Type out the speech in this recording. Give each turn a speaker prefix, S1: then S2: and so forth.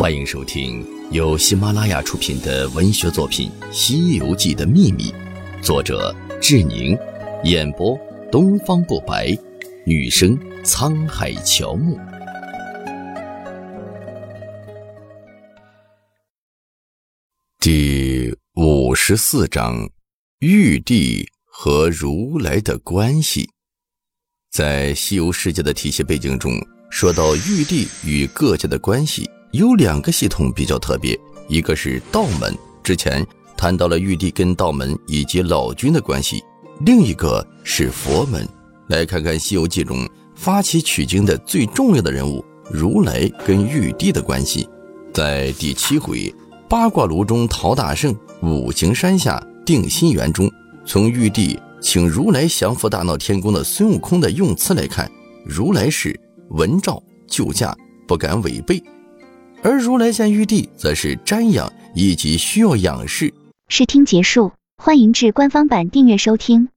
S1: 欢迎收听由喜马拉雅出品的文学作品《西游记的秘密》，作者志宁，演播东方不白，女生沧海乔木。第五十四章：玉帝和如来的关系。在西游世界的体系背景中，说到玉帝与各界的关系。有两个系统比较特别，一个是道门，之前谈到了玉帝跟道门以及老君的关系；另一个是佛门。来看看《西游记》中发起取经的最重要的人物如来跟玉帝的关系。在第七回八卦炉中陶大圣，五行山下定心圆中，从玉帝请如来降服大闹天宫的孙悟空的用词来看，如来是闻诏救驾，不敢违背。而如来见玉帝，则是瞻仰以及需要仰视。
S2: 试听结束，欢迎至官方版订阅收听。